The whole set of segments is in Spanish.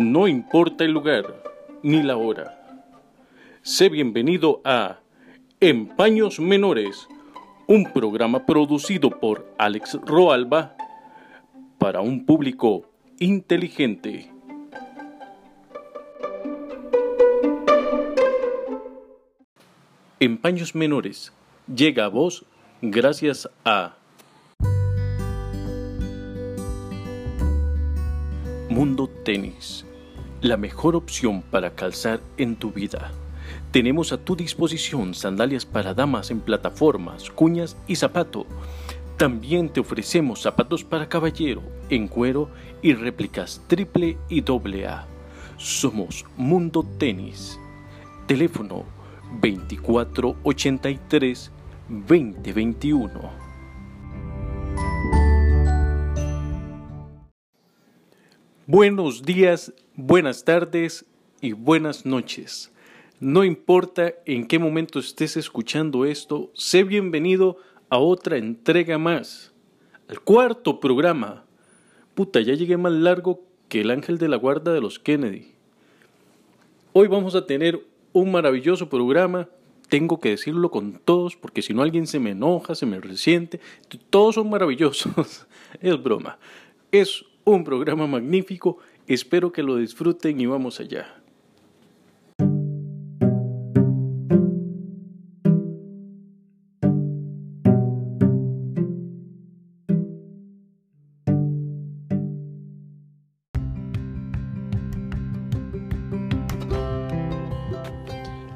No importa el lugar ni la hora. Sé bienvenido a Empaños Menores, un programa producido por Alex Roalba para un público inteligente. Empaños Menores llega a vos gracias a Mundo Tenis, la mejor opción para calzar en tu vida. Tenemos a tu disposición sandalias para damas en plataformas, cuñas y zapato. También te ofrecemos zapatos para caballero en cuero y réplicas triple y doble A. Somos Mundo Tenis. Teléfono 2483 2021. Buenos días, buenas tardes y buenas noches. No importa en qué momento estés escuchando esto, sé bienvenido a otra entrega más, al cuarto programa. Puta, ya llegué más largo que el ángel de la guarda de los Kennedy. Hoy vamos a tener un maravilloso programa. Tengo que decirlo con todos porque si no alguien se me enoja, se me resiente. Todos son maravillosos. es broma. Es un programa magnífico. Espero que lo disfruten y vamos allá.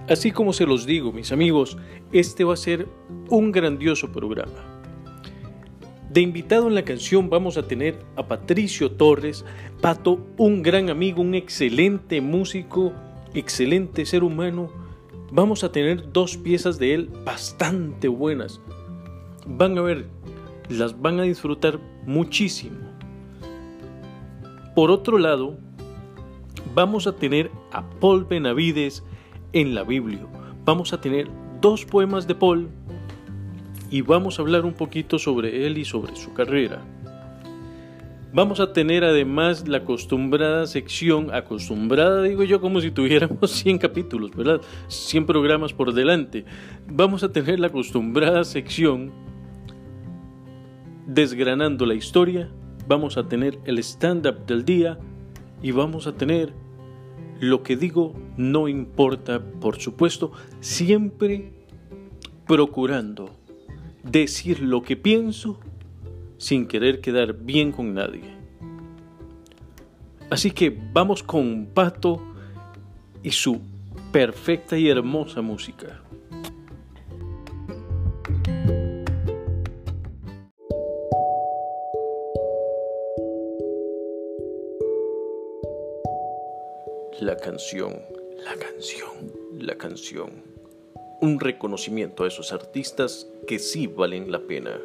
Así como se los digo, mis amigos, este va a ser un grandioso programa. De invitado en la canción vamos a tener a Patricio Torres, Pato, un gran amigo, un excelente músico, excelente ser humano. Vamos a tener dos piezas de él bastante buenas. Van a ver, las van a disfrutar muchísimo. Por otro lado, vamos a tener a Paul Benavides, en la Biblia. Vamos a tener dos poemas de Paul y vamos a hablar un poquito sobre él y sobre su carrera. Vamos a tener además la acostumbrada sección, acostumbrada digo yo como si tuviéramos 100 capítulos, ¿verdad? 100 programas por delante. Vamos a tener la acostumbrada sección desgranando la historia, vamos a tener el stand-up del día y vamos a tener lo que digo no importa, por supuesto, siempre procurando decir lo que pienso sin querer quedar bien con nadie. Así que vamos con Pato y su perfecta y hermosa música. La canción, la canción, la canción. Un reconocimiento a esos artistas que sí valen la pena.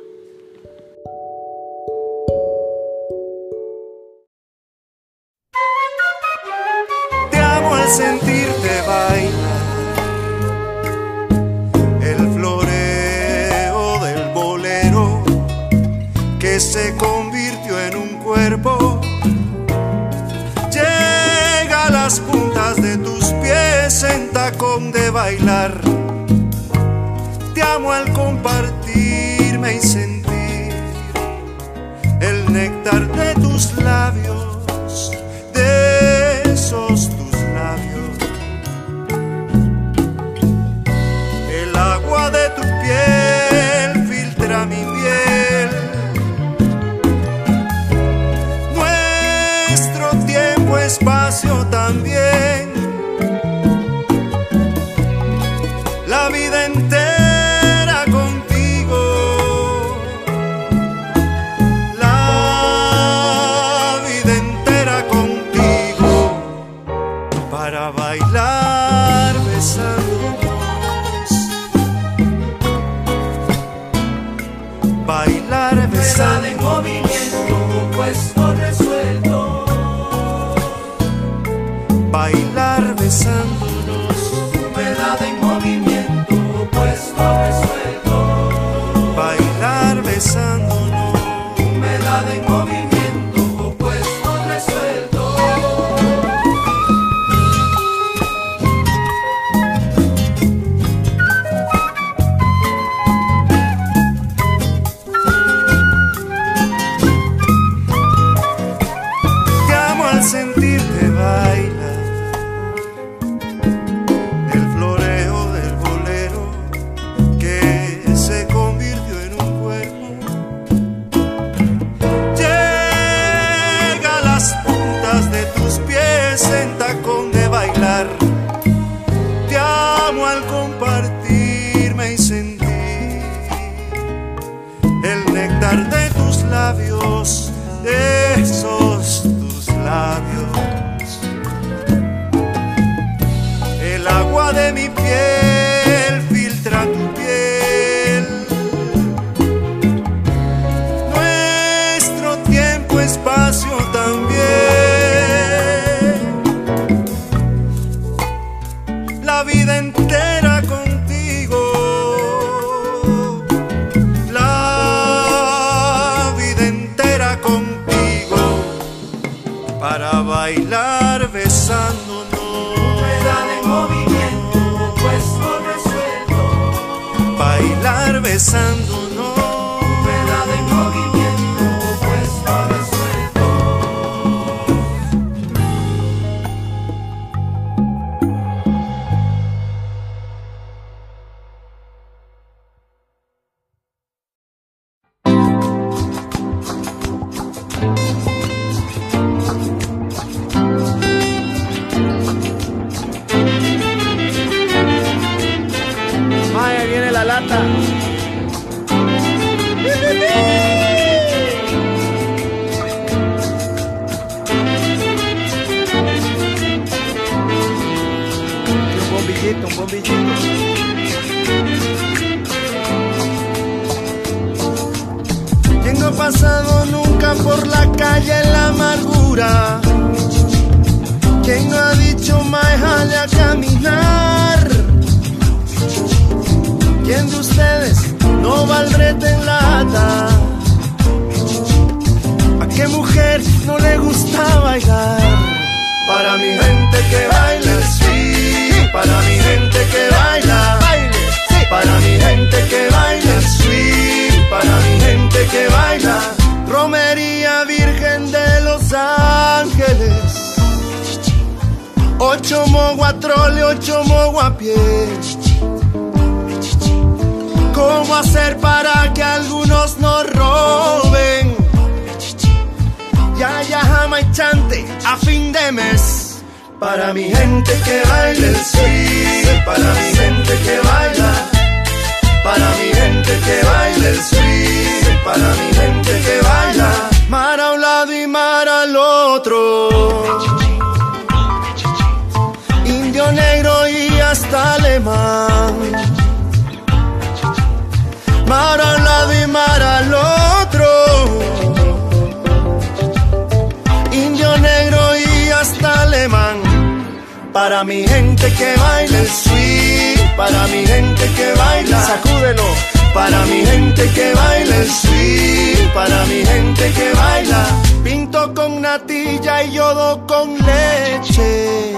Para mi gente que baila el swing, para mi gente que baila, sacúdelo. Para mi gente que baila el swing, para mi gente que baila. Pinto con natilla y yodo con leche.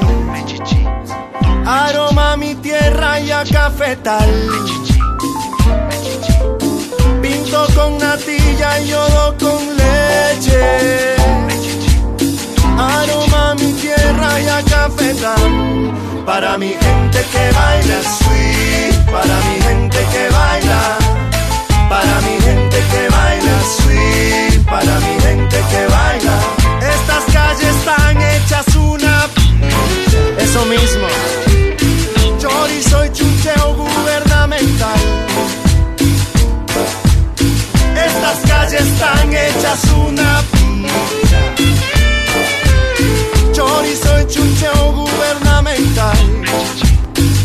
Aroma mi tierra y a cafetal. Pinto con natilla y yodo con leche. Aroma mi tierra y a cafetal. Para mi gente que baila sweet, para mi gente que baila. Para mi gente que baila sweet, para mi gente que baila. Estas calles están hechas una. Eso mismo. Chorizo y chuncheo gubernamental. Estas calles están hechas una Chorizo y chuncheo gubernamental.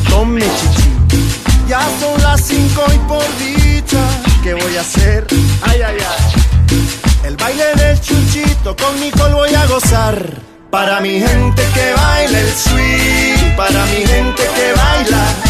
Tome chichi. Ya son las cinco y por dicha ¿Qué voy a hacer? Ay, ay, ay. El baile del chunchito con Nicole voy a gozar. Para mi gente que baila el swing Para mi gente que baila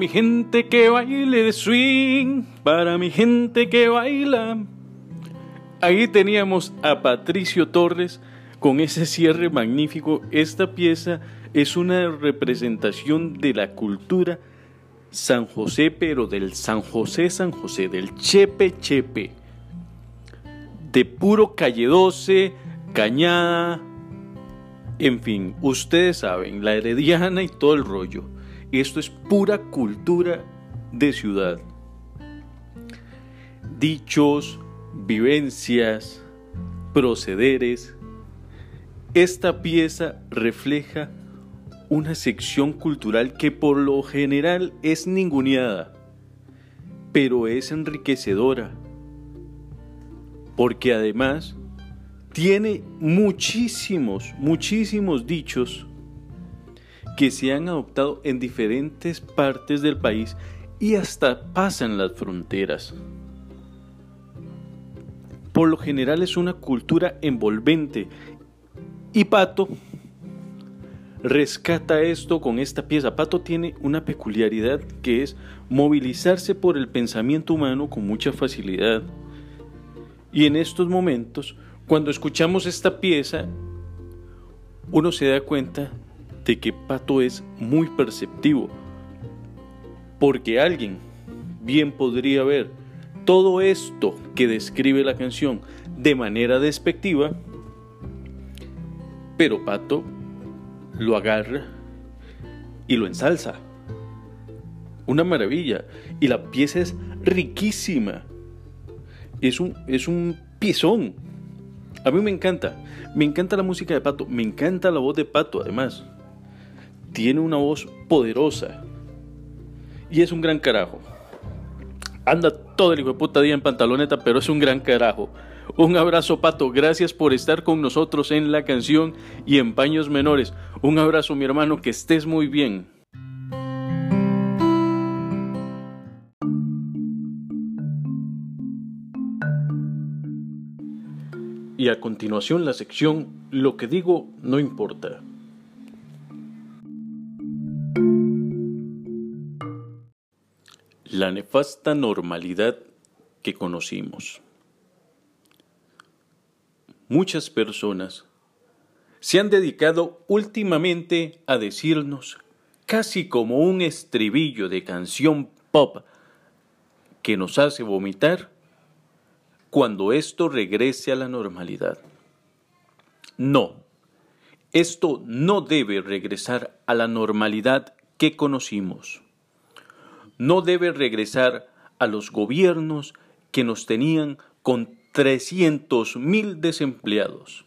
mi gente que baile de swing, para mi gente que baila. Ahí teníamos a Patricio Torres con ese cierre magnífico. Esta pieza es una representación de la cultura San José, pero del San José San José, del Chepe Chepe, de puro calle 12, cañada, en fin, ustedes saben, la herediana y todo el rollo. Esto es pura cultura de ciudad. Dichos, vivencias, procederes. Esta pieza refleja una sección cultural que por lo general es ninguneada, pero es enriquecedora, porque además tiene muchísimos, muchísimos dichos que se han adoptado en diferentes partes del país y hasta pasan las fronteras. Por lo general es una cultura envolvente y Pato rescata esto con esta pieza. Pato tiene una peculiaridad que es movilizarse por el pensamiento humano con mucha facilidad. Y en estos momentos, cuando escuchamos esta pieza, uno se da cuenta de que Pato es muy perceptivo. Porque alguien bien podría ver todo esto que describe la canción de manera despectiva, pero Pato lo agarra y lo ensalza. Una maravilla. Y la pieza es riquísima. Es un, es un piezón. A mí me encanta. Me encanta la música de Pato. Me encanta la voz de Pato, además. Tiene una voz poderosa. Y es un gran carajo. Anda todo el hijo de puta día en pantaloneta, pero es un gran carajo. Un abrazo, Pato. Gracias por estar con nosotros en la canción y en paños menores. Un abrazo, mi hermano. Que estés muy bien. Y a continuación la sección Lo que digo no importa. La nefasta normalidad que conocimos. Muchas personas se han dedicado últimamente a decirnos, casi como un estribillo de canción pop que nos hace vomitar, cuando esto regrese a la normalidad. No, esto no debe regresar a la normalidad que conocimos. No debe regresar a los gobiernos que nos tenían con 300 mil desempleados.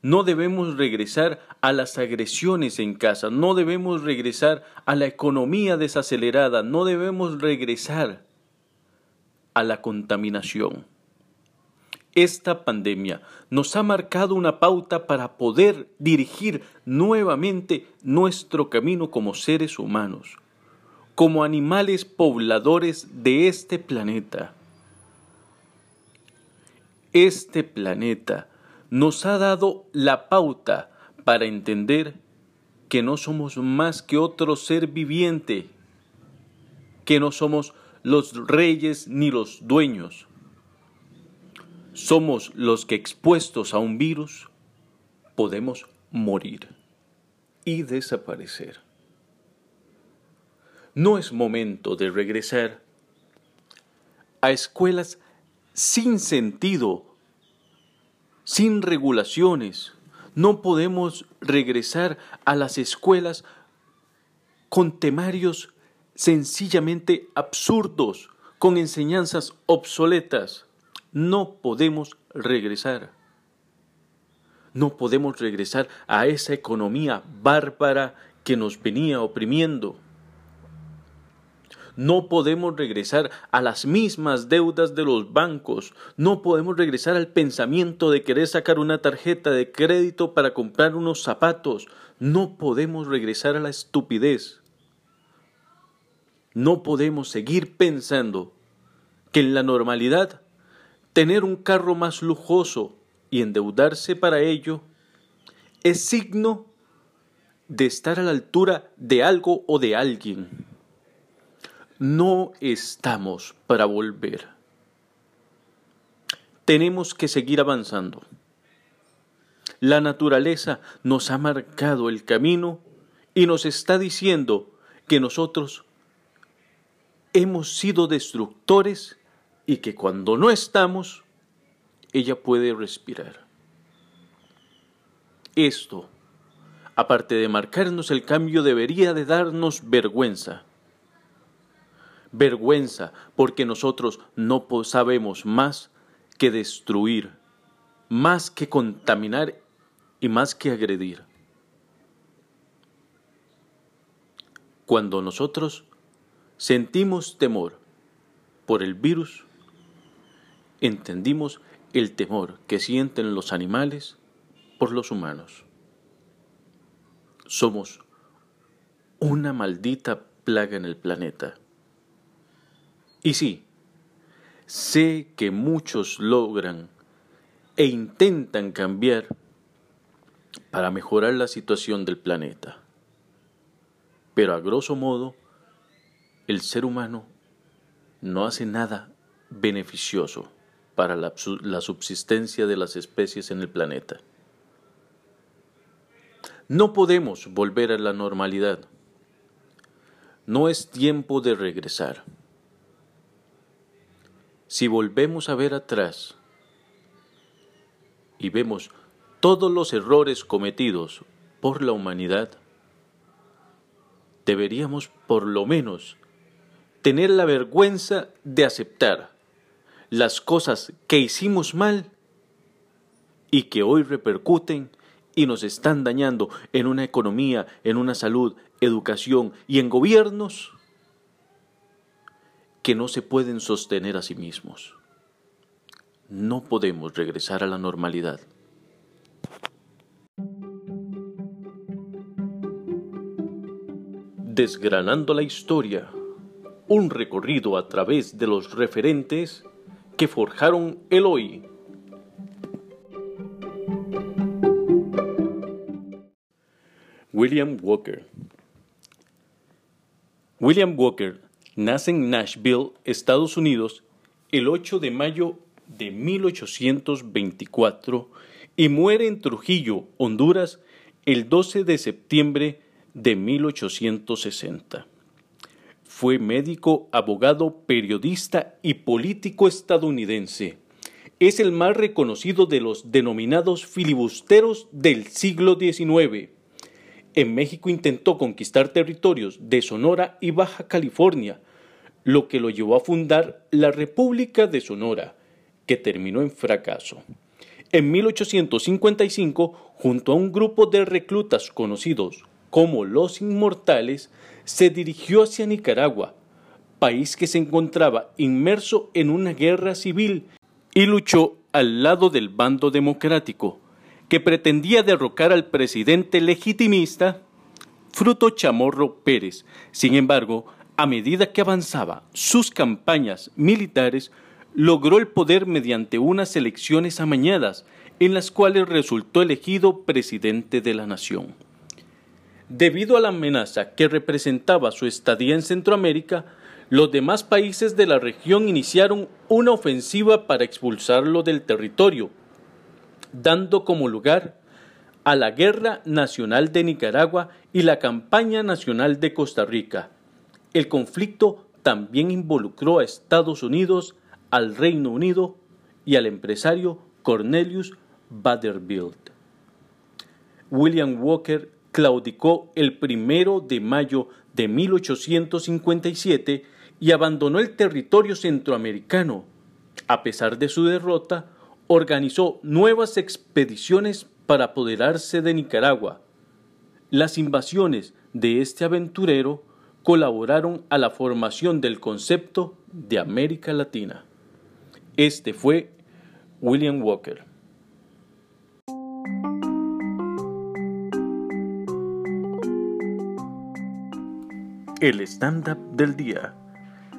No debemos regresar a las agresiones en casa, no debemos regresar a la economía desacelerada, no debemos regresar a la contaminación. Esta pandemia nos ha marcado una pauta para poder dirigir nuevamente nuestro camino como seres humanos, como animales pobladores de este planeta. Este planeta nos ha dado la pauta para entender que no somos más que otro ser viviente, que no somos los reyes ni los dueños. Somos los que expuestos a un virus podemos morir y desaparecer. No es momento de regresar a escuelas sin sentido, sin regulaciones. No podemos regresar a las escuelas con temarios sencillamente absurdos, con enseñanzas obsoletas. No podemos regresar. No podemos regresar a esa economía bárbara que nos venía oprimiendo. No podemos regresar a las mismas deudas de los bancos. No podemos regresar al pensamiento de querer sacar una tarjeta de crédito para comprar unos zapatos. No podemos regresar a la estupidez. No podemos seguir pensando que en la normalidad tener un carro más lujoso y endeudarse para ello es signo de estar a la altura de algo o de alguien no estamos para volver. Tenemos que seguir avanzando. La naturaleza nos ha marcado el camino y nos está diciendo que nosotros hemos sido destructores y que cuando no estamos, ella puede respirar. Esto, aparte de marcarnos el cambio, debería de darnos vergüenza. Vergüenza porque nosotros no sabemos más que destruir, más que contaminar y más que agredir. Cuando nosotros sentimos temor por el virus, entendimos el temor que sienten los animales por los humanos. Somos una maldita plaga en el planeta. Y sí, sé que muchos logran e intentan cambiar para mejorar la situación del planeta. Pero a grosso modo, el ser humano no hace nada beneficioso para la, su- la subsistencia de las especies en el planeta. No podemos volver a la normalidad. No es tiempo de regresar. Si volvemos a ver atrás y vemos todos los errores cometidos por la humanidad, deberíamos por lo menos tener la vergüenza de aceptar las cosas que hicimos mal y que hoy repercuten y nos están dañando en una economía, en una salud, educación y en gobiernos que no se pueden sostener a sí mismos. No podemos regresar a la normalidad. Desgranando la historia, un recorrido a través de los referentes que forjaron el hoy. William Walker William Walker nace en Nashville, Estados Unidos, el 8 de mayo de 1824 y muere en Trujillo, Honduras, el 12 de septiembre de 1860. Fue médico, abogado, periodista y político estadounidense. Es el más reconocido de los denominados filibusteros del siglo XIX. En México intentó conquistar territorios de Sonora y Baja California, lo que lo llevó a fundar la República de Sonora, que terminó en fracaso. En 1855, junto a un grupo de reclutas conocidos como los Inmortales, se dirigió hacia Nicaragua, país que se encontraba inmerso en una guerra civil, y luchó al lado del bando democrático, que pretendía derrocar al presidente legitimista Fruto Chamorro Pérez. Sin embargo, a medida que avanzaba sus campañas militares, logró el poder mediante unas elecciones amañadas, en las cuales resultó elegido presidente de la nación. Debido a la amenaza que representaba su estadía en Centroamérica, los demás países de la región iniciaron una ofensiva para expulsarlo del territorio, dando como lugar a la Guerra Nacional de Nicaragua y la Campaña Nacional de Costa Rica. El conflicto también involucró a Estados Unidos, al Reino Unido y al empresario Cornelius Vanderbilt. William Walker claudicó el primero de mayo de 1857 y abandonó el territorio centroamericano. A pesar de su derrota, organizó nuevas expediciones para apoderarse de Nicaragua. Las invasiones de este aventurero colaboraron a la formación del concepto de América Latina. Este fue William Walker. El stand-up del día.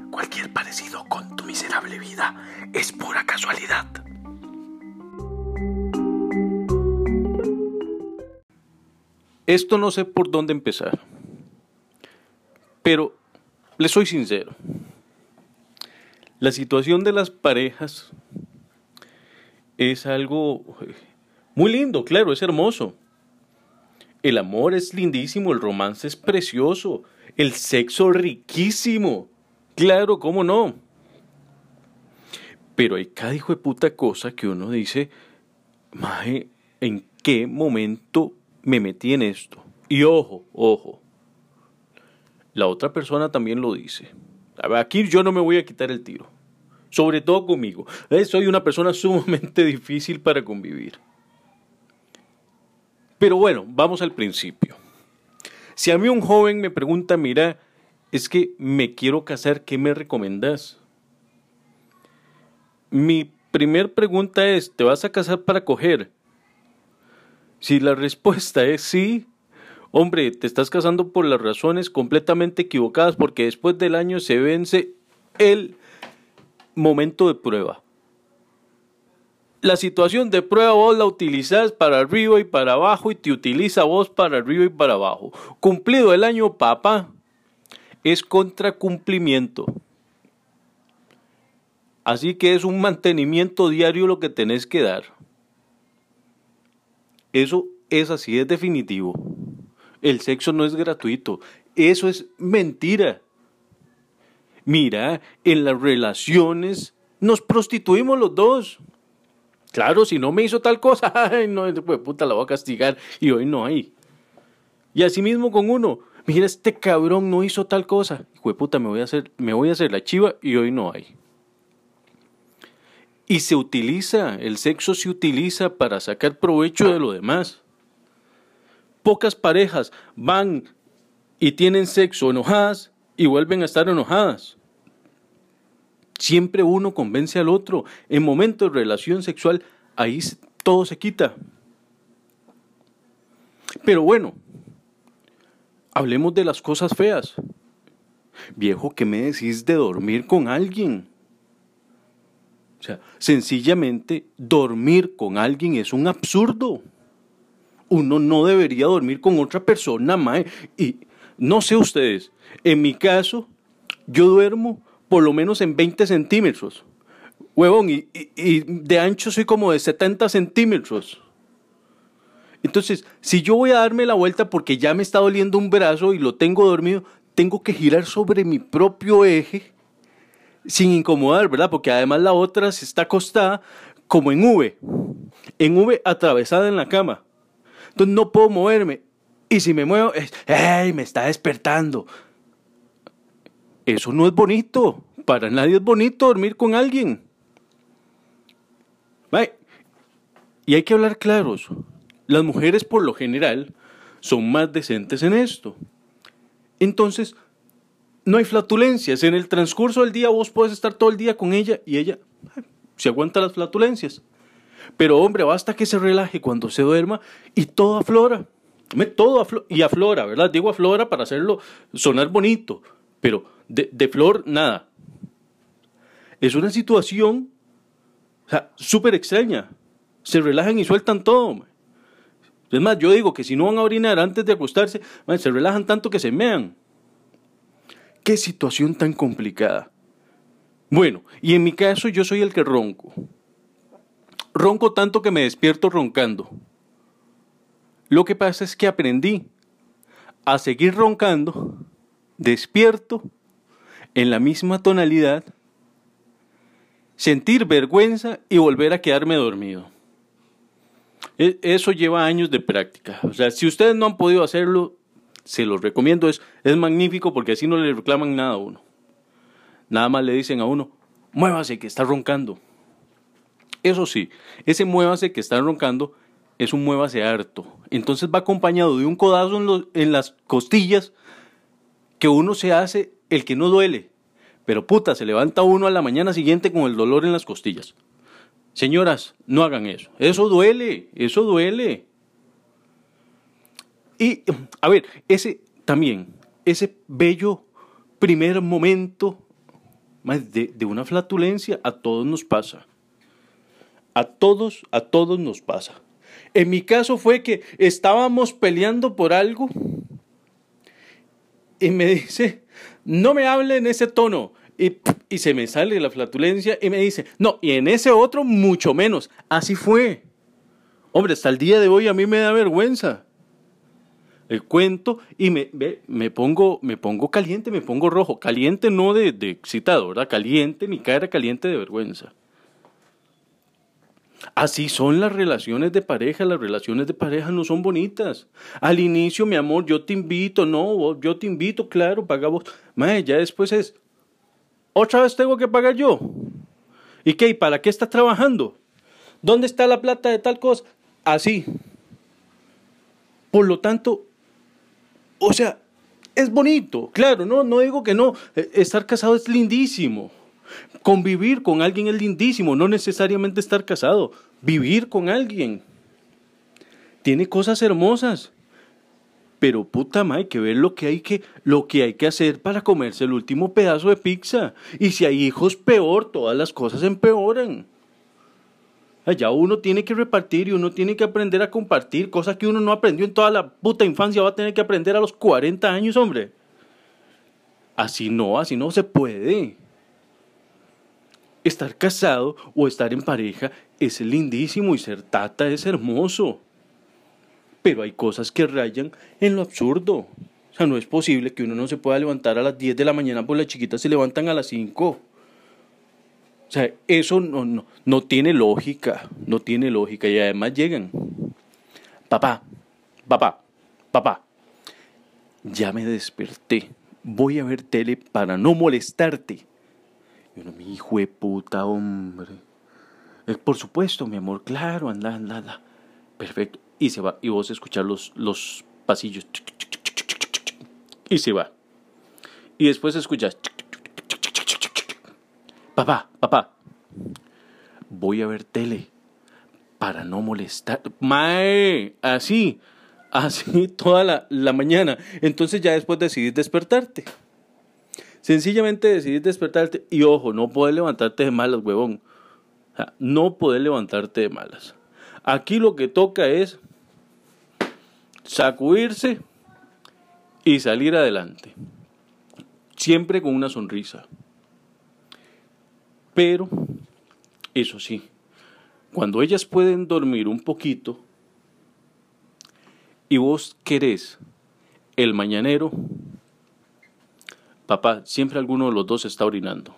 Cualquier parecido con tu miserable vida es pura casualidad. Esto no sé por dónde empezar. Pero les soy sincero. La situación de las parejas es algo eh, muy lindo, claro, es hermoso. El amor es lindísimo, el romance es precioso, el sexo riquísimo. Claro, ¿cómo no? Pero hay cada hijo de puta cosa que uno dice, Maje, ¿en qué momento me metí en esto? Y ojo, ojo. La otra persona también lo dice. Aquí yo no me voy a quitar el tiro. Sobre todo conmigo. Eh, Soy una persona sumamente difícil para convivir. Pero bueno, vamos al principio. Si a mí un joven me pregunta, mira, es que me quiero casar, ¿qué me recomendás? Mi primer pregunta es, ¿te vas a casar para coger? Si la respuesta es sí, hombre, te estás casando por las razones completamente equivocadas porque después del año se vence el momento de prueba. La situación de prueba vos la utilizás para arriba y para abajo y te utiliza vos para arriba y para abajo. Cumplido el año, papá, es contracumplimiento. Así que es un mantenimiento diario lo que tenés que dar. Eso es así, es definitivo. El sexo no es gratuito. Eso es mentira. Mira, en las relaciones nos prostituimos los dos. Claro, si no me hizo tal cosa, ay, no, pues puta, la voy a castigar y hoy no hay. Y así mismo con uno, mira, este cabrón no hizo tal cosa, hijo puta, me voy a hacer, me voy a hacer la chiva y hoy no hay. Y se utiliza, el sexo se utiliza para sacar provecho de lo demás. Pocas parejas van y tienen sexo enojadas y vuelven a estar enojadas. Siempre uno convence al otro. En momentos de relación sexual, ahí todo se quita. Pero bueno, hablemos de las cosas feas. Viejo, ¿qué me decís de dormir con alguien? O sea, sencillamente dormir con alguien es un absurdo. Uno no debería dormir con otra persona, mae. Y no sé ustedes, en mi caso, yo duermo por lo menos en 20 centímetros. Huevón, y, de ancho soy como de 70 centímetros. Entonces, si yo voy a darme la vuelta porque ya me está doliendo un brazo y lo tengo dormido, tengo que girar sobre mi propio eje sin incomodar, ¿verdad? Porque además la otra se está acostada como en V, en V atravesada en la cama. Entonces no puedo moverme. Y si me muevo, es, ¡ay! Me está despertando. Eso no es bonito. Para nadie es bonito dormir con alguien. Mae, Y hay que hablar claros. Las mujeres por lo general son más decentes en esto. Entonces, no hay flatulencias. En el transcurso del día vos puedes estar todo el día con ella y ella ay, se aguanta las flatulencias. Pero hombre, basta que se relaje cuando se duerma y todo aflora. Todo aflo- y aflora, ¿verdad? Digo aflora para hacerlo sonar bonito, pero de, flor nada. Es una situación súper extraña. Se relajan y sueltan todo. ma. Es más, yo digo que si no van a orinar antes de acostarse, se relajan tanto que se mean. Qué situación tan complicada. Bueno, y en mi caso yo soy el que ronco. Ronco tanto que me despierto roncando. Lo que pasa es que aprendí a seguir roncando, despierto, en la misma tonalidad, sentir vergüenza y volver a quedarme dormido. E- Eso lleva años de práctica. O sea, si ustedes no han podido hacerlo, se los recomiendo. Es, es magnífico porque así no le reclaman nada a uno. Nada más le dicen a uno, muévase que está roncando. Eso sí, ese muévase que está roncando es un muévase harto. Entonces va acompañado de un codazo en, los- en las costillas que uno se hace el que no duele. Pero puta, se levanta uno a la mañana siguiente con el dolor en las costillas. Señoras, no hagan eso. Eso duele, eso duele. Y, a ver, ese también, ese bello primer momento de una flatulencia, a todos nos pasa. A todos, a todos nos pasa. En mi caso fue que estábamos peleando por algo y me dice, no me hable en ese tono. Y, y se me sale la flatulencia y me dice, no, y en ese otro mucho menos. Así fue. Hombre, hasta el día de hoy a mí me da vergüenza. el cuento y me, ve, me, pongo, me pongo caliente, me pongo rojo. Caliente no de, de excitado, ¿verdad? Caliente, mi cara caliente de vergüenza. Así son las relaciones de pareja, las relaciones de pareja no son bonitas. Al inicio, mi amor, yo te invito, no, yo te invito, claro, paga vos. Mae, ya después es, otra vez tengo que pagar yo. ¿Y qué? ¿Y para qué estás trabajando? ¿Dónde está la plata de tal cosa? Así. Por lo tanto, o sea, es bonito, claro, no, no digo que no. Eh, Estar casado es lindísimo. Convivir con alguien es lindísimo, no necesariamente estar casado. Vivir con alguien. Tiene cosas hermosas. Pero puta madre, hay que ver lo que hay que, lo que hay que hacer para comerse el último pedazo de pizza. Y si hay hijos, peor, todas las cosas empeoran. Allá uno tiene que repartir y uno tiene que aprender a compartir, cosas que uno no aprendió en toda la puta infancia, va a tener que aprender a los 40 años, hombre. Así no, así no se puede. Estar casado o estar en pareja es lindísimo y ser tata es hermoso. Pero hay cosas que rayan en lo absurdo. O sea, no es posible que uno no se pueda levantar a las 10 de la mañana por las chiquitas se levantan a las 5. O sea, eso no, no, no tiene lógica, no tiene lógica. Y además llegan. Papá, papá, papá, ya me desperté. Voy a ver tele para no molestarte. Y uno, mi hijo de puta, hombre. Eh, por supuesto, mi amor, claro, anda, anda, anda. Perfecto. Y se va. Y vos escuchar los, los pasillos. Y se va. Y después escuchas. Papá, papá. Voy a ver tele para no molestar. Mae, así, así toda la, la mañana. Entonces ya después decidís despertarte. Sencillamente decidís despertarte y ojo, no puedes levantarte de malas, huevón. O sea, no puedes levantarte de malas. Aquí lo que toca es sacudirse y salir adelante. Siempre con una sonrisa. Pero, eso sí, cuando ellas pueden dormir un poquito y vos querés el mañanero, papá, siempre alguno de los dos está orinando.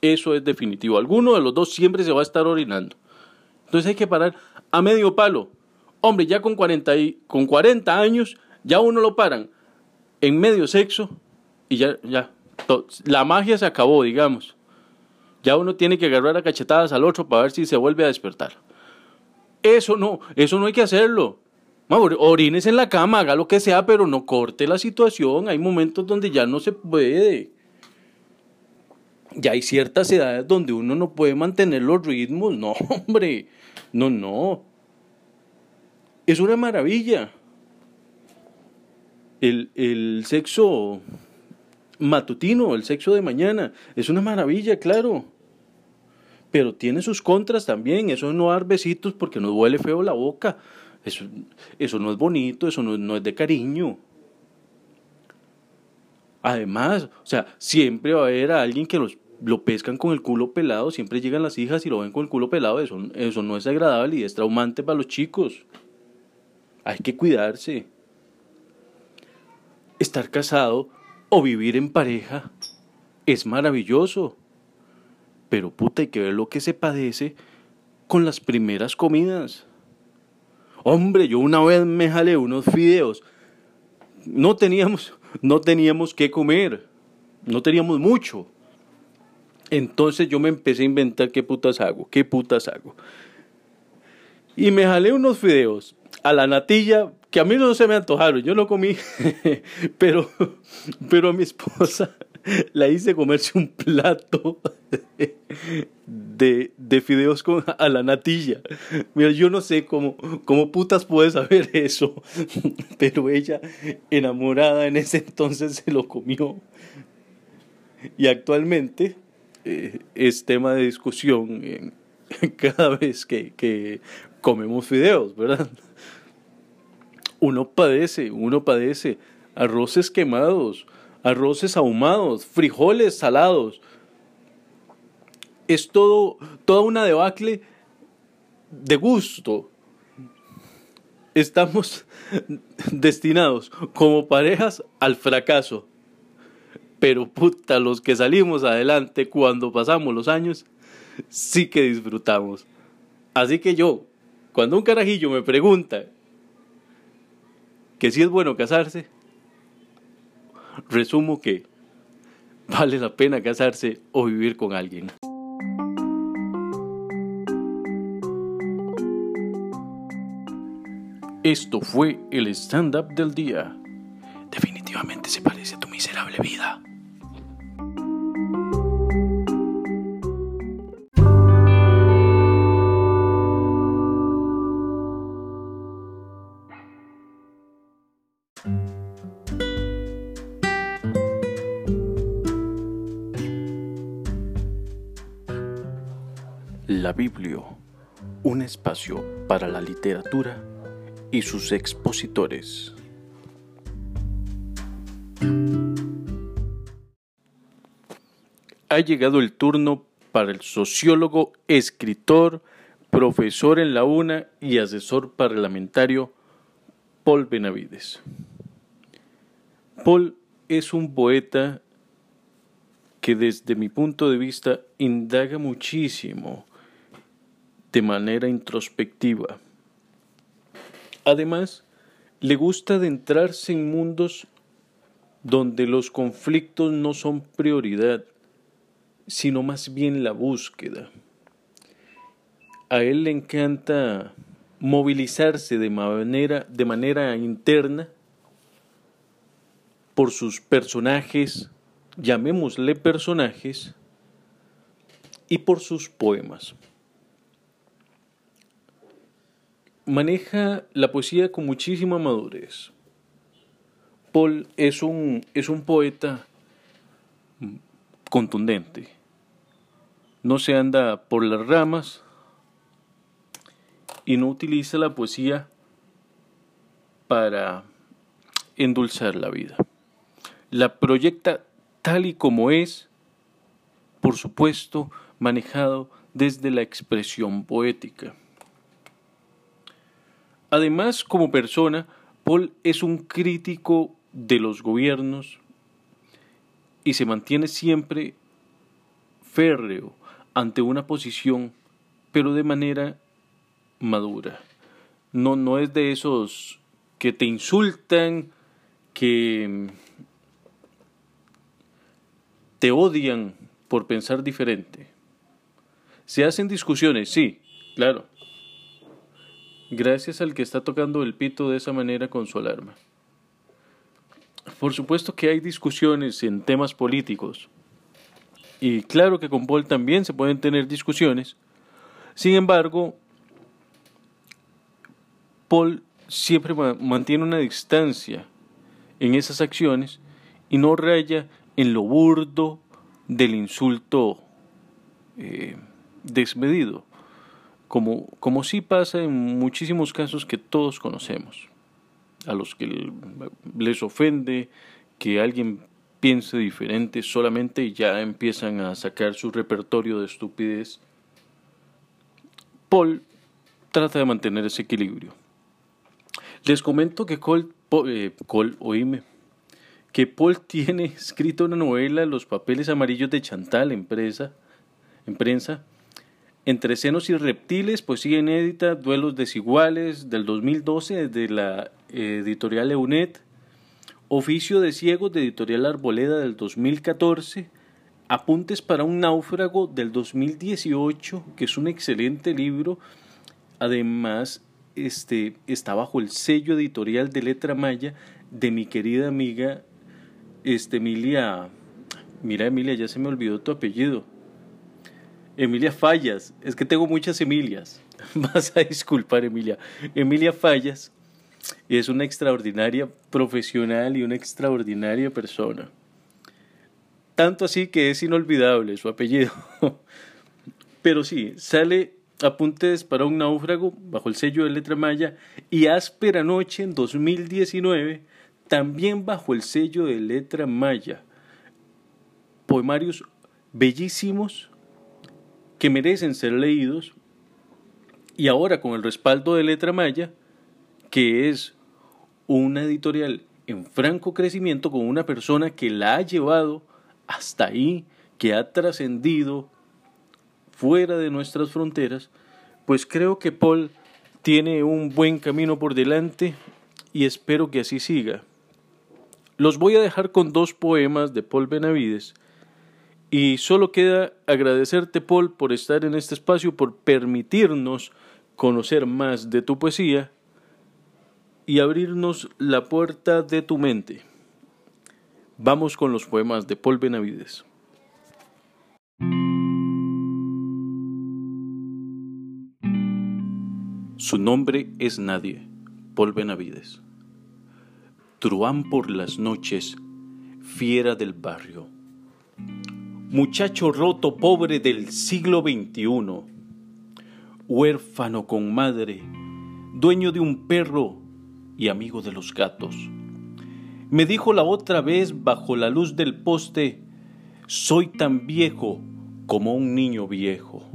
Eso es definitivo. Alguno de los dos siempre se va a estar orinando. Entonces hay que parar a medio palo. Hombre, ya con 40, y, con 40 años, ya uno lo paran en medio sexo y ya, ya, la magia se acabó, digamos. Ya uno tiene que agarrar a cachetadas al otro para ver si se vuelve a despertar. Eso no, eso no hay que hacerlo. Orines en la cama, haga lo que sea, pero no corte la situación. Hay momentos donde ya no se puede. Ya hay ciertas edades donde uno no puede mantener los ritmos. No, hombre. No, no. Es una maravilla. El, el sexo matutino, el sexo de mañana, es una maravilla, claro. Pero tiene sus contras también. Eso no dar besitos porque nos duele feo la boca. Eso, eso no es bonito, eso no, no es de cariño. Además, o sea, siempre va a haber a alguien que los, lo pescan con el culo pelado, siempre llegan las hijas y lo ven con el culo pelado, eso, eso no es agradable y es traumante para los chicos. Hay que cuidarse. Estar casado o vivir en pareja es maravilloso. Pero puta, hay que ver lo que se padece con las primeras comidas. Hombre, yo una vez me jalé unos fideos. No teníamos, no teníamos que comer. No teníamos mucho. Entonces yo me empecé a inventar qué putas hago, qué putas hago. Y me jalé unos fideos a la natilla que a mí no se me antojaron, yo no comí, pero, pero a mi esposa la hice comerse un plato de, de fideos con, a la natilla. Mira, yo no sé cómo, cómo putas puede saber eso, pero ella, enamorada en ese entonces, se lo comió. Y actualmente eh, es tema de discusión cada vez que, que comemos fideos, ¿verdad? Uno padece, uno padece arroces quemados, arroces ahumados, frijoles salados. Es todo, toda una debacle de gusto. estamos destinados como parejas al fracaso. Pero puta, los que salimos adelante cuando pasamos los años, sí que disfrutamos. Así que yo, cuando un carajillo me pregunta que si es bueno casarse, resumo que vale la pena casarse o vivir con alguien. Esto fue el stand-up del día. Definitivamente se parece a tu miserable vida. La Biblia, un espacio para la literatura y sus expositores. Ha llegado el turno para el sociólogo, escritor, profesor en la UNA y asesor parlamentario Paul Benavides. Paul es un poeta que desde mi punto de vista indaga muchísimo de manera introspectiva. Además, le gusta adentrarse en mundos donde los conflictos no son prioridad, sino más bien la búsqueda. A él le encanta movilizarse de manera, de manera interna por sus personajes, llamémosle personajes, y por sus poemas. Maneja la poesía con muchísima madurez. Paul es un, es un poeta contundente. No se anda por las ramas y no utiliza la poesía para endulzar la vida. La proyecta tal y como es, por supuesto, manejado desde la expresión poética. Además, como persona, Paul es un crítico de los gobiernos y se mantiene siempre férreo ante una posición, pero de manera madura. No, no es de esos que te insultan, que te odian por pensar diferente. Se hacen discusiones, sí, claro. Gracias al que está tocando el pito de esa manera con su alarma. Por supuesto que hay discusiones en temas políticos. Y claro que con Paul también se pueden tener discusiones. Sin embargo, Paul siempre mantiene una distancia en esas acciones y no raya en lo burdo del insulto eh, desmedido, como, como sí pasa en muchísimos casos que todos conocemos, a los que les ofende que alguien piense diferente solamente y ya empiezan a sacar su repertorio de estupidez. Paul trata de mantener ese equilibrio. Les comento que Cole, eh, Cole oíme, que Paul tiene escrito una novela, Los papeles amarillos de Chantal, en prensa, en prensa entre senos y reptiles, poesía inédita, duelos desiguales, del 2012, desde la editorial Eunet, Oficio de Ciegos, de editorial Arboleda, del 2014, Apuntes para un náufrago, del 2018, que es un excelente libro, además este, está bajo el sello editorial de Letra Maya de mi querida amiga este, Emilia. Mira, Emilia, ya se me olvidó tu apellido. Emilia Fallas. Es que tengo muchas Emilias. Vas a disculpar, Emilia. Emilia Fallas es una extraordinaria profesional y una extraordinaria persona. Tanto así que es inolvidable su apellido. Pero sí, sale Apuntes para un náufrago bajo el sello de Letra Maya y Áspera Noche en 2019 también bajo el sello de Letra Maya. Poemarios bellísimos que merecen ser leídos y ahora con el respaldo de Letra Maya que es una editorial en franco crecimiento con una persona que la ha llevado hasta ahí, que ha trascendido fuera de nuestras fronteras, pues creo que Paul tiene un buen camino por delante y espero que así siga. Los voy a dejar con dos poemas de Paul Benavides y solo queda agradecerte Paul por estar en este espacio, por permitirnos conocer más de tu poesía y abrirnos la puerta de tu mente. Vamos con los poemas de Paul Benavides. Su nombre es Nadie, Paul Benavides. Truán por las noches, fiera del barrio. Muchacho roto pobre del siglo XXI, huérfano con madre, dueño de un perro y amigo de los gatos. Me dijo la otra vez bajo la luz del poste, soy tan viejo como un niño viejo.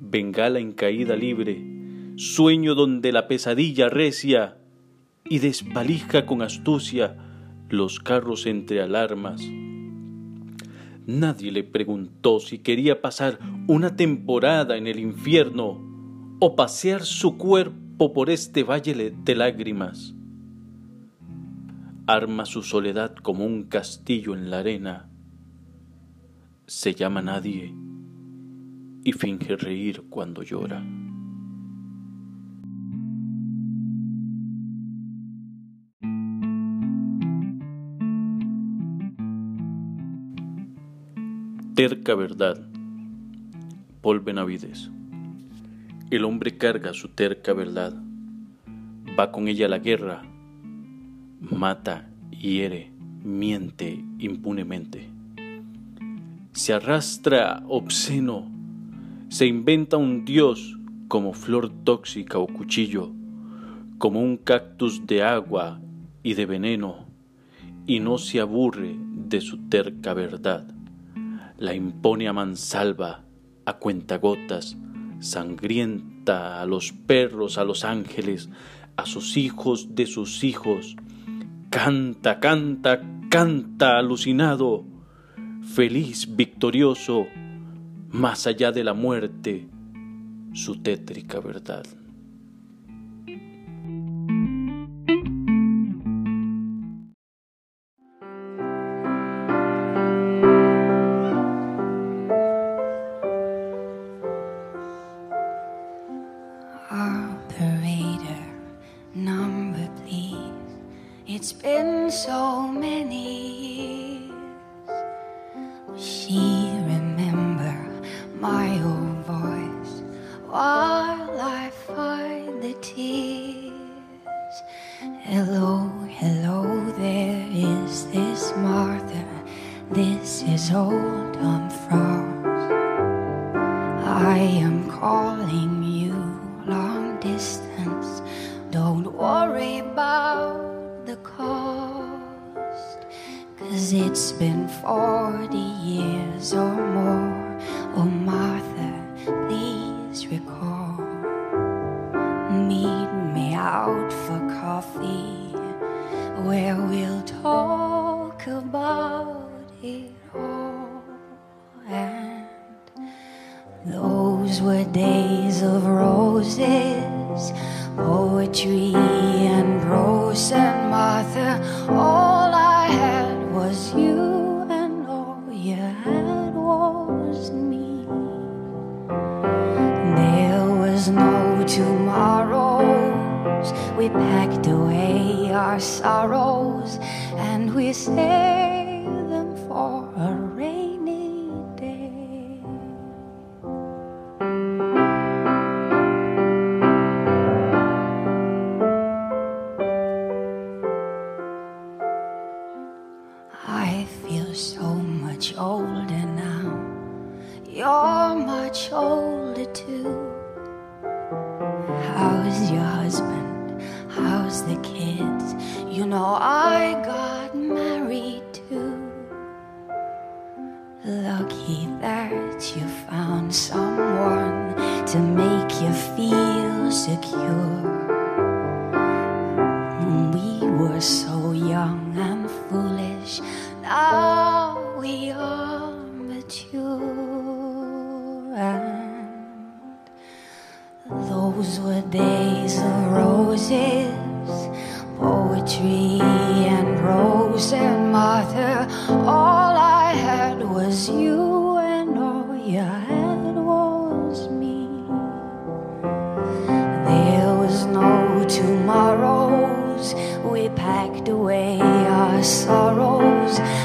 Bengala en caída libre, sueño donde la pesadilla recia y despalija con astucia los carros entre alarmas. Nadie le preguntó si quería pasar una temporada en el infierno o pasear su cuerpo por este valle de lágrimas. Arma su soledad como un castillo en la arena. Se llama nadie y finge reír cuando llora. Terca verdad. Paul Benavides. El hombre carga su terca verdad. Va con ella a la guerra. Mata, hiere, miente impunemente. Se arrastra obsceno. Se inventa un dios como flor tóxica o cuchillo, como un cactus de agua y de veneno, y no se aburre de su terca verdad la impone a mansalva, a cuentagotas, sangrienta a los perros, a los ángeles, a sus hijos de sus hijos. Canta, canta, canta alucinado, feliz, victorioso, más allá de la muerte, su tétrica verdad. Those were days of roses, poetry and prose and Martha. All I had was you, and all you had was me. There was no tomorrows. We packed away our sorrows and we saved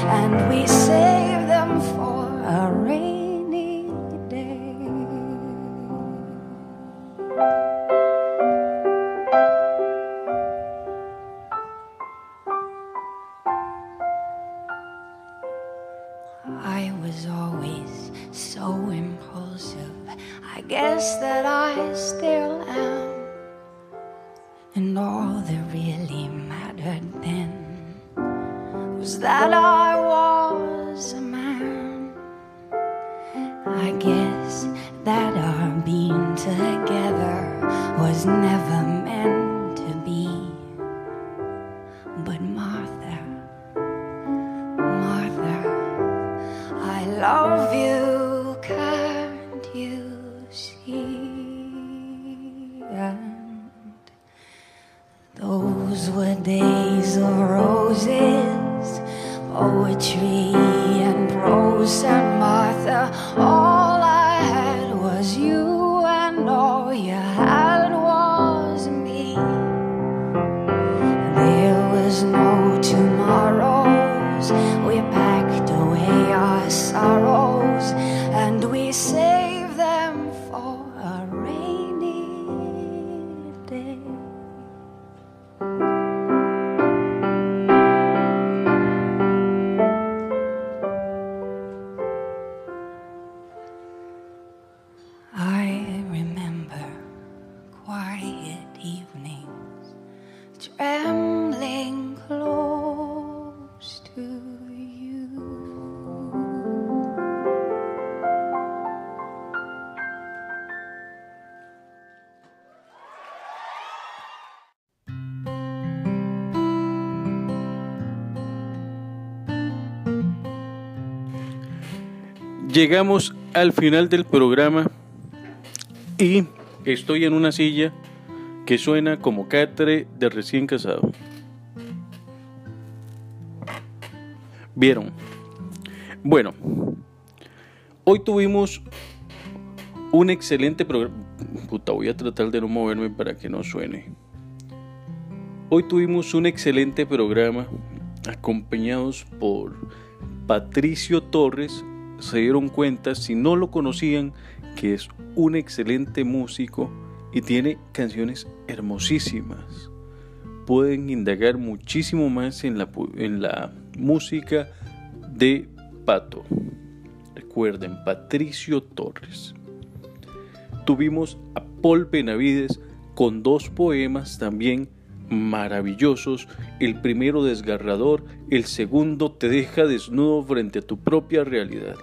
and we evenings trembling close to you. Llegamos al final del programa y estoy en una silla que suena como catre de recién casado. ¿Vieron? Bueno, hoy tuvimos un excelente programa. Puta, voy a tratar de no moverme para que no suene. Hoy tuvimos un excelente programa acompañados por Patricio Torres. Se dieron cuenta, si no lo conocían, que es un excelente músico y tiene canciones hermosísimas. Pueden indagar muchísimo más en la, en la música de Pato. Recuerden, Patricio Torres. Tuvimos a Paul Benavides con dos poemas también maravillosos. El primero desgarrador, el segundo te deja desnudo frente a tu propia realidad.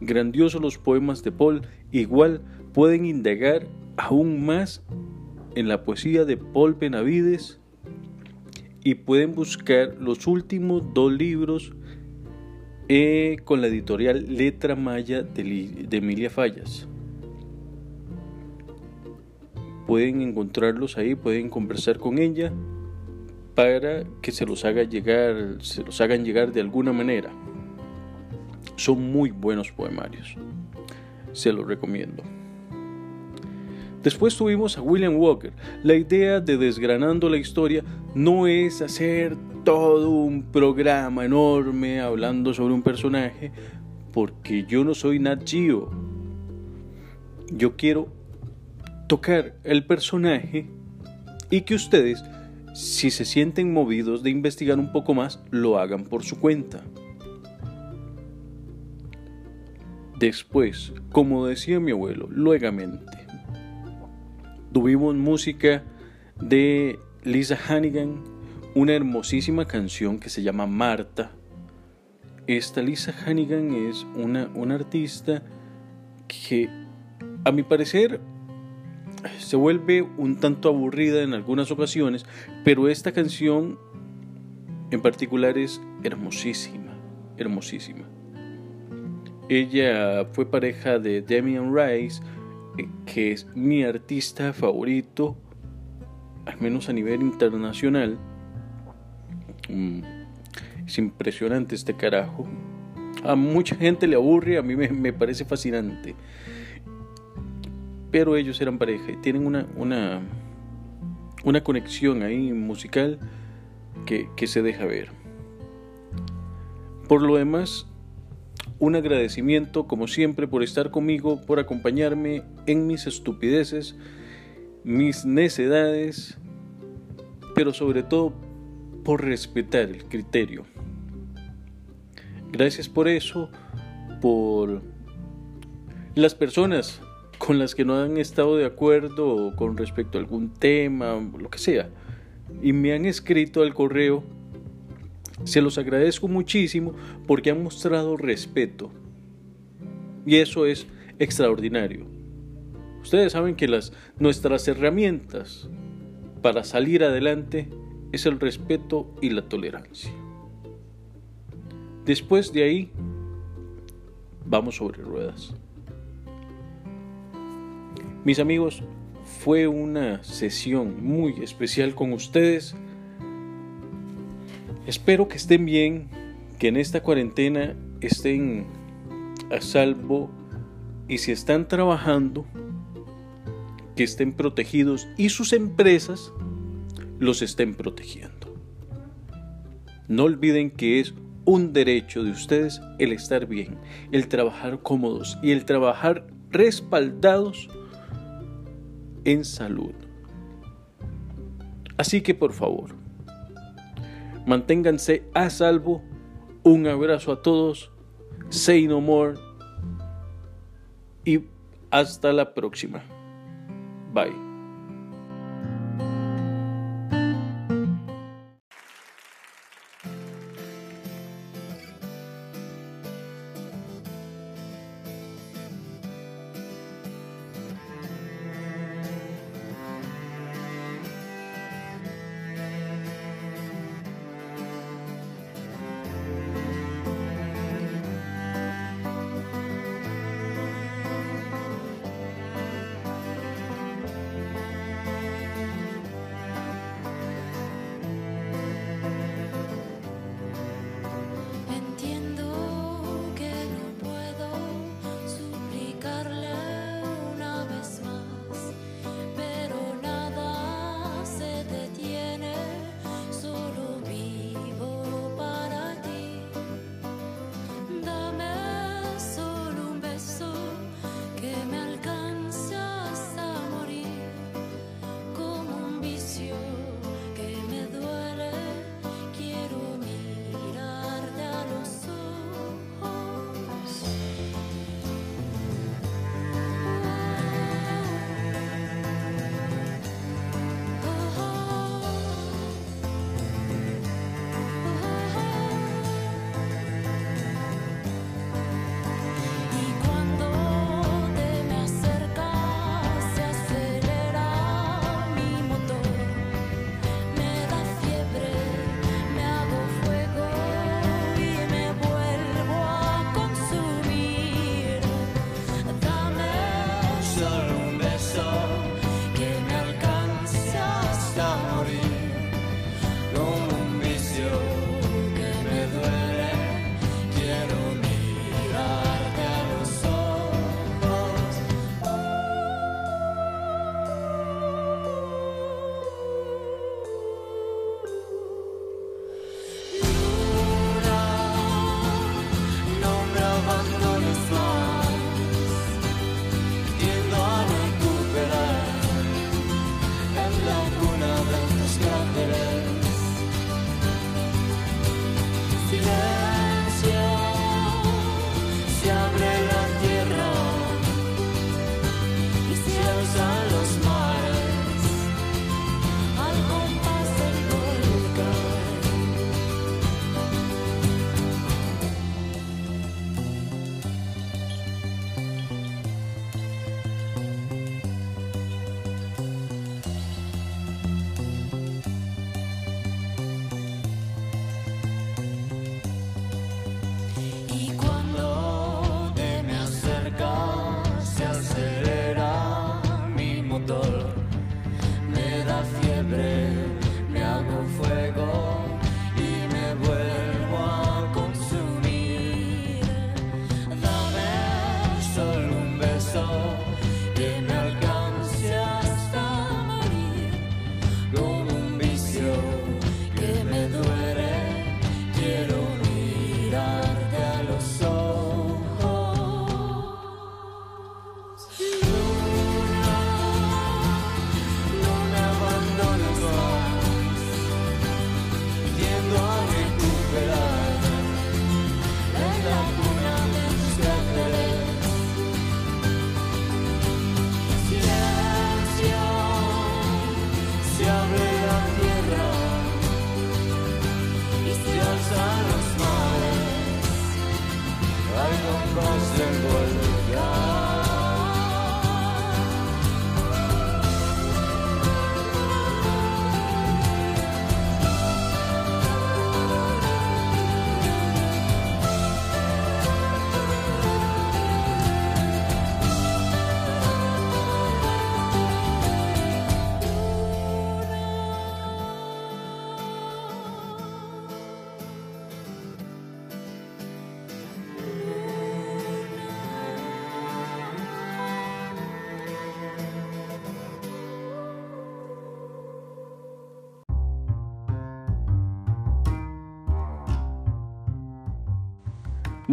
Grandiosos los poemas de Paul, igual pueden indagar aún más en la poesía de Paul Benavides y pueden buscar los últimos dos libros eh, con la editorial Letra Maya de, de Emilia Fallas. Pueden encontrarlos ahí, pueden conversar con ella para que se los haga llegar, se los hagan llegar de alguna manera. Son muy buenos poemarios. Se los recomiendo. Después tuvimos a William Walker. La idea de Desgranando la Historia no es hacer todo un programa enorme hablando sobre un personaje, porque yo no soy Nat Geo. Yo quiero tocar el personaje y que ustedes, si se sienten movidos de investigar un poco más, lo hagan por su cuenta. Después, como decía mi abuelo, luegamente, tuvimos música de Lisa Hannigan, una hermosísima canción que se llama Marta. Esta Lisa Hannigan es una, una artista que, a mi parecer, se vuelve un tanto aburrida en algunas ocasiones, pero esta canción en particular es hermosísima, hermosísima. Ella fue pareja de Damian Rice, que es mi artista favorito, al menos a nivel internacional. Mm, Es impresionante este carajo. A mucha gente le aburre, a mí me, parece fascinante. Pero ellos eran pareja y tienen una, una, una conexión ahí musical que, que se deja ver. Por lo demás, un agradecimiento como siempre por estar conmigo, por acompañarme en mis estupideces, mis necedades, pero sobre todo por respetar el criterio. Gracias por eso, por las personas con las que no han estado de acuerdo con respecto a algún tema, lo que sea, y me han escrito al correo. Se los agradezco muchísimo porque han mostrado respeto. Y eso es extraordinario. Ustedes saben que las, nuestras herramientas para salir adelante es el respeto y la tolerancia. Después de ahí, vamos sobre ruedas. Mis amigos, fue una sesión muy especial con ustedes. Espero que estén bien, que en esta cuarentena estén a salvo y si están trabajando, que estén protegidos y sus empresas los estén protegiendo. No olviden que es un derecho de ustedes el estar bien, el trabajar cómodos y el trabajar respaldados en salud. Así que por favor, manténganse a salvo. Un abrazo a todos. Say no more. Y hasta la próxima. Bye.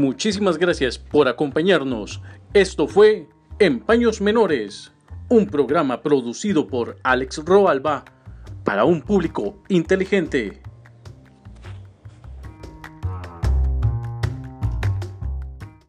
Muchísimas gracias por acompañarnos. Esto fue En Paños Menores, un programa producido por Alex Roalba para un público inteligente.